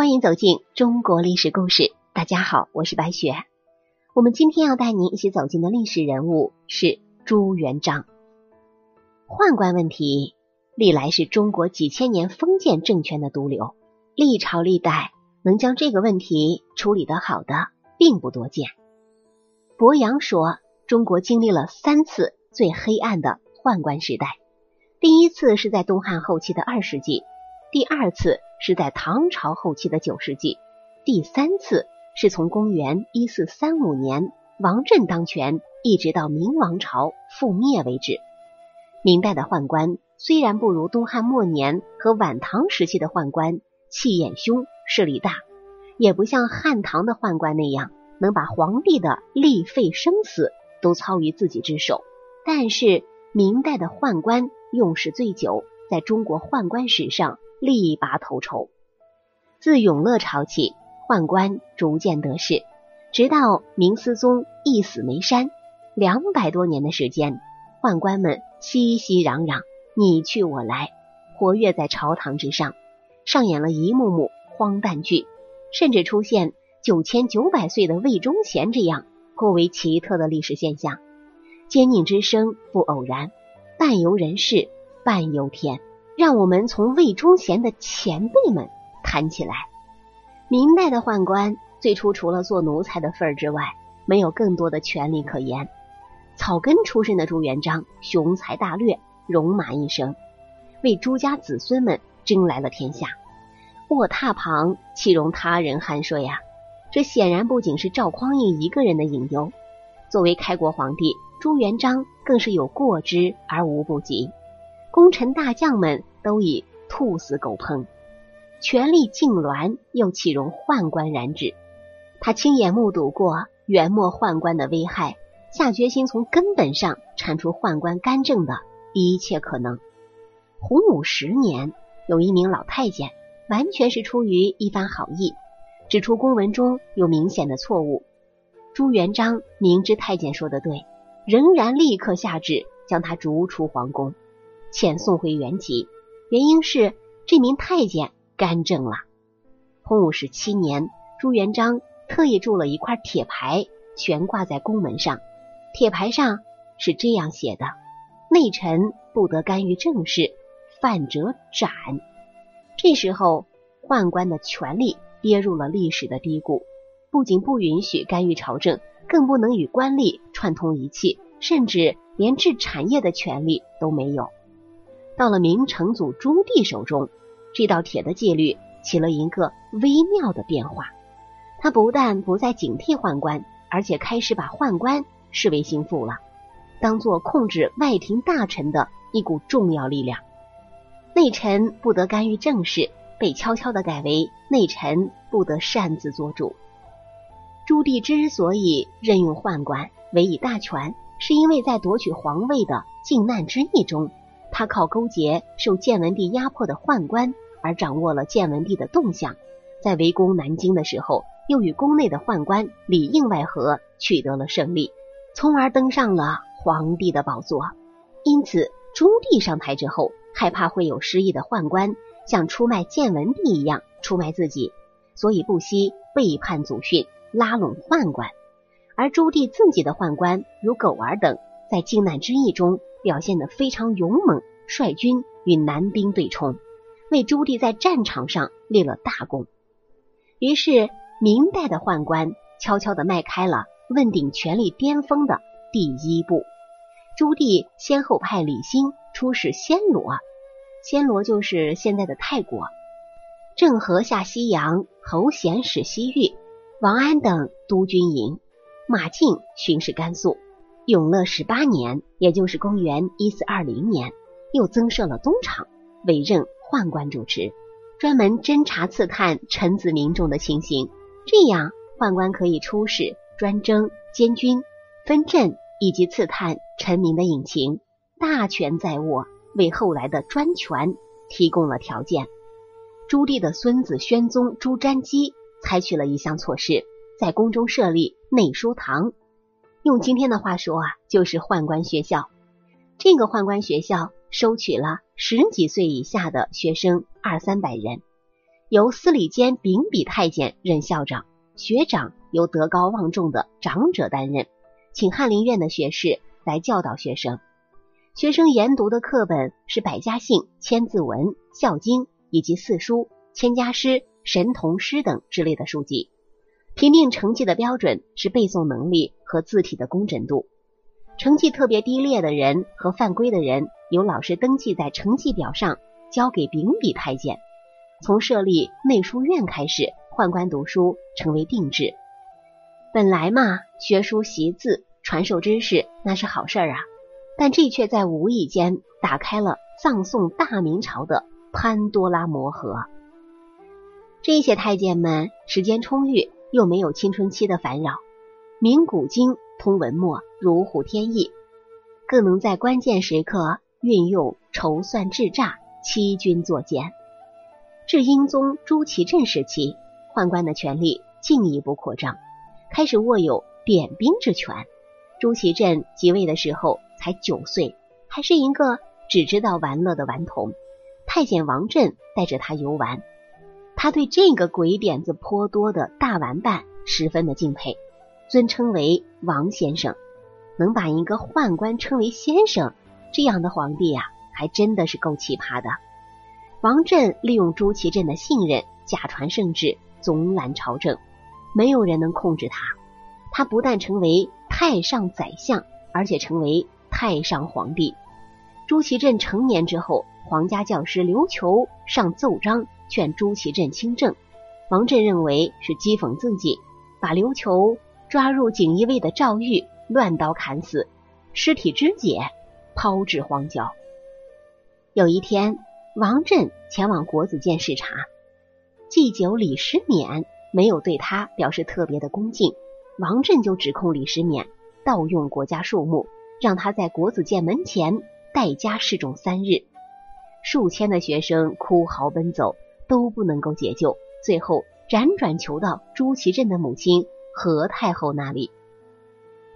欢迎走进中国历史故事。大家好，我是白雪。我们今天要带您一起走进的历史人物是朱元璋。宦官问题历来是中国几千年封建政权的毒瘤，历朝历代能将这个问题处理得好的并不多见。博洋说，中国经历了三次最黑暗的宦官时代，第一次是在东汉后期的二世纪，第二次是在唐朝后期的九世纪，第三次。是从公元一四三五年王振当权，一直到明王朝覆灭为止。明代的宦官虽然不如东汉末年和晚唐时期的宦官气焰凶、势力大，也不像汉唐的宦官那样能把皇帝的立废生死都操于自己之手。但是明代的宦官用时最久，在中国宦官史上力拔头筹。自永乐朝起。宦官逐渐得势，直到明思宗一死没山，两百多年的时间，宦官们熙熙攘攘，你去我来，活跃在朝堂之上，上演了一幕幕荒诞剧，甚至出现九千九百岁的魏忠贤这样颇为奇特的历史现象。奸佞之声不偶然，半由人事，半由天。让我们从魏忠贤的前辈们谈起来。明代的宦官最初除了做奴才的份儿之外，没有更多的权利可言。草根出身的朱元璋雄才大略，戎马一生，为朱家子孙们争来了天下。卧榻旁岂容他人酣睡呀？这显然不仅是赵匡胤一个人的隐忧。作为开国皇帝，朱元璋更是有过之而无不及。功臣大将们都已兔死狗烹。权力痉挛，又岂容宦官染指？他亲眼目睹过元末宦官的危害，下决心从根本上铲除宦官干政的一切可能。洪武十年，有一名老太监，完全是出于一番好意，指出公文中有明显的错误。朱元璋明知太监说的对，仍然立刻下旨将他逐出皇宫，遣送回原籍。原因是这名太监。干政了。洪武十七年，朱元璋特意铸了一块铁牌，悬挂在宫门上。铁牌上是这样写的：“内臣不得干预政事，犯者斩。”这时候，宦官的权力跌入了历史的低谷，不仅不允许干预朝政，更不能与官吏串通一气，甚至连治产业的权利都没有。到了明成祖朱棣手中。这道铁的戒律起了一个微妙的变化，他不但不再警惕宦官，而且开始把宦官视为心腹了，当做控制外廷大臣的一股重要力量。内臣不得干预政事，被悄悄的改为内臣不得擅自做主。朱棣之所以任用宦官，委以大权，是因为在夺取皇位的靖难之役中。他靠勾结受建文帝压迫的宦官，而掌握了建文帝的动向，在围攻南京的时候，又与宫内的宦官里应外合，取得了胜利，从而登上了皇帝的宝座。因此，朱棣上台之后，害怕会有失意的宦官像出卖建文帝一样出卖自己，所以不惜背叛祖训，拉拢宦官。而朱棣自己的宦官如狗儿等，在靖难之役中。表现得非常勇猛，率军与南兵对冲，为朱棣在战场上立了大功。于是，明代的宦官悄悄地迈开了问鼎权力巅峰的第一步。朱棣先后派李兴出使暹罗，暹罗就是现在的泰国；郑和下西洋，侯贤使西域，王安等督军营，马竞巡视甘肃。永乐十八年，也就是公元一四二零年，又增设了东厂，委任宦官主持，专门侦查刺探臣子民众的情形。这样，宦官可以出使、专征、监军、分镇，以及刺探臣民的隐情，大权在握，为后来的专权提供了条件。朱棣的孙子宣宗朱瞻基采取了一项措施，在宫中设立内书堂。用今天的话说啊，就是宦官学校。这个宦官学校收取了十几岁以下的学生二三百人，由司礼监秉笔太监任校长，学长由德高望重的长者担任，请翰林院的学士来教导学生。学生研读的课本是《百家姓》《千字文》《孝经》以及四书、千家诗、神童诗等之类的书籍。评定成绩的标准是背诵能力和字体的工整度。成绩特别低劣的人和犯规的人，由老师登记在成绩表上，交给秉笔太监。从设立内书院开始，宦官读书成为定制。本来嘛，学书习字、传授知识那是好事儿啊。但这却在无意间打开了葬送大明朝的潘多拉魔盒。这些太监们时间充裕，又没有青春期的烦扰，明古今通文墨，如虎添翼，更能在关键时刻运用筹算智诈，欺君作奸。至英宗朱祁镇时期，宦官的权力进一步扩张，开始握有点兵之权。朱祁镇即位的时候。才九岁，还是一个只知道玩乐的顽童。太监王振带着他游玩，他对这个鬼点子颇多的大玩伴十分的敬佩，尊称为王先生。能把一个宦官称为先生，这样的皇帝呀，还真的是够奇葩的。王振利用朱祁镇的信任，假传圣旨，总揽朝政，没有人能控制他。他不但成为太上宰相，而且成为。太上皇帝朱祁镇成年之后，皇家教师刘球上奏章劝朱祁镇亲政，王振认为是讥讽自己，把刘球抓入锦衣卫的赵玉乱刀砍死，尸体肢解，抛至荒郊。有一天，王振前往国子监视察，祭酒李时勉没有对他表示特别的恭敬，王振就指控李时勉盗用国家树木。让他在国子监门前待家示众三日，数千的学生哭嚎奔走，都不能够解救。最后辗转求到朱祁镇的母亲何太后那里。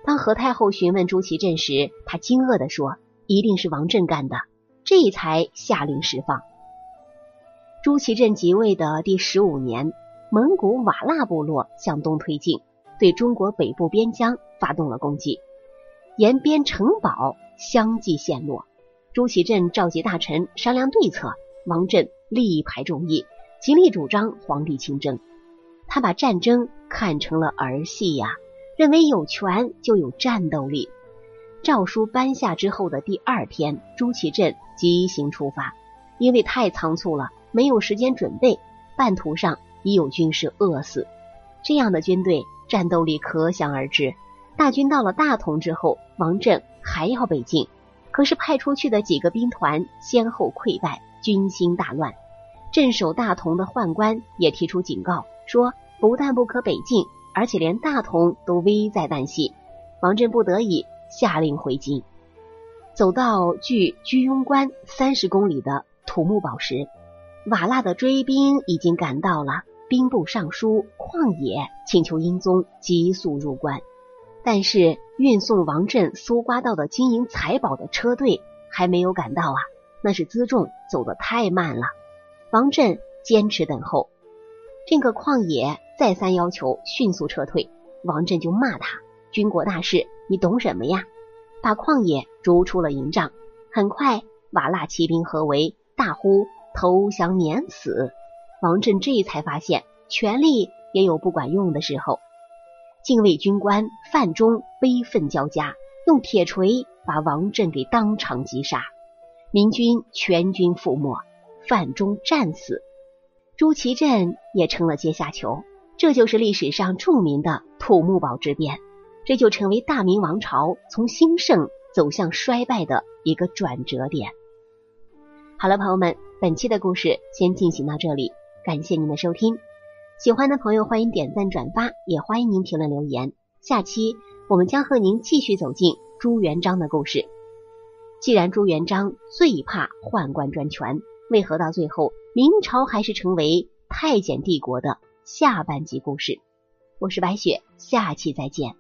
当何太后询问朱祁镇时，他惊愕地说：“一定是王振干的。”这才下令释放。朱祁镇即位的第十五年，蒙古瓦剌部落向东推进，对中国北部边疆发动了攻击。延边城堡相继陷落，朱祁镇召集大臣商量对策。王振力排众议，极力主张皇帝亲征。他把战争看成了儿戏呀，认为有权就有战斗力。诏书颁下之后的第二天，朱祁镇急行出发，因为太仓促了，没有时间准备，半途上已有军士饿死。这样的军队战斗力可想而知。大军到了大同之后，王振还要北进，可是派出去的几个兵团先后溃败，军心大乱。镇守大同的宦官也提出警告，说不但不可北进，而且连大同都危在旦夕。王振不得已下令回京，走到距居庸关三十公里的土木堡时，瓦剌的追兵已经赶到了。兵部尚书旷野请求英宗急速入关。但是运送王振搜刮到的金银财宝的车队还没有赶到啊，那是辎重走得太慢了。王振坚持等候，那个旷野再三要求迅速撤退，王振就骂他：“军国大事，你懂什么呀？”把旷野逐出了营帐。很快，瓦剌骑兵合围，大呼投降免死。王振这才发现，权力也有不管用的时候。禁卫军官范中悲愤交加，用铁锤把王振给当场击杀，明军全军覆没，范中战死，朱祁镇也成了阶下囚。这就是历史上著名的土木堡之变，这就成为大明王朝从兴盛走向衰败的一个转折点。好了，朋友们，本期的故事先进行到这里，感谢您的收听。喜欢的朋友欢迎点赞转发，也欢迎您评论留言。下期我们将和您继续走进朱元璋的故事。既然朱元璋最怕宦官专权，为何到最后明朝还是成为太监帝国的下半集故事？我是白雪，下期再见。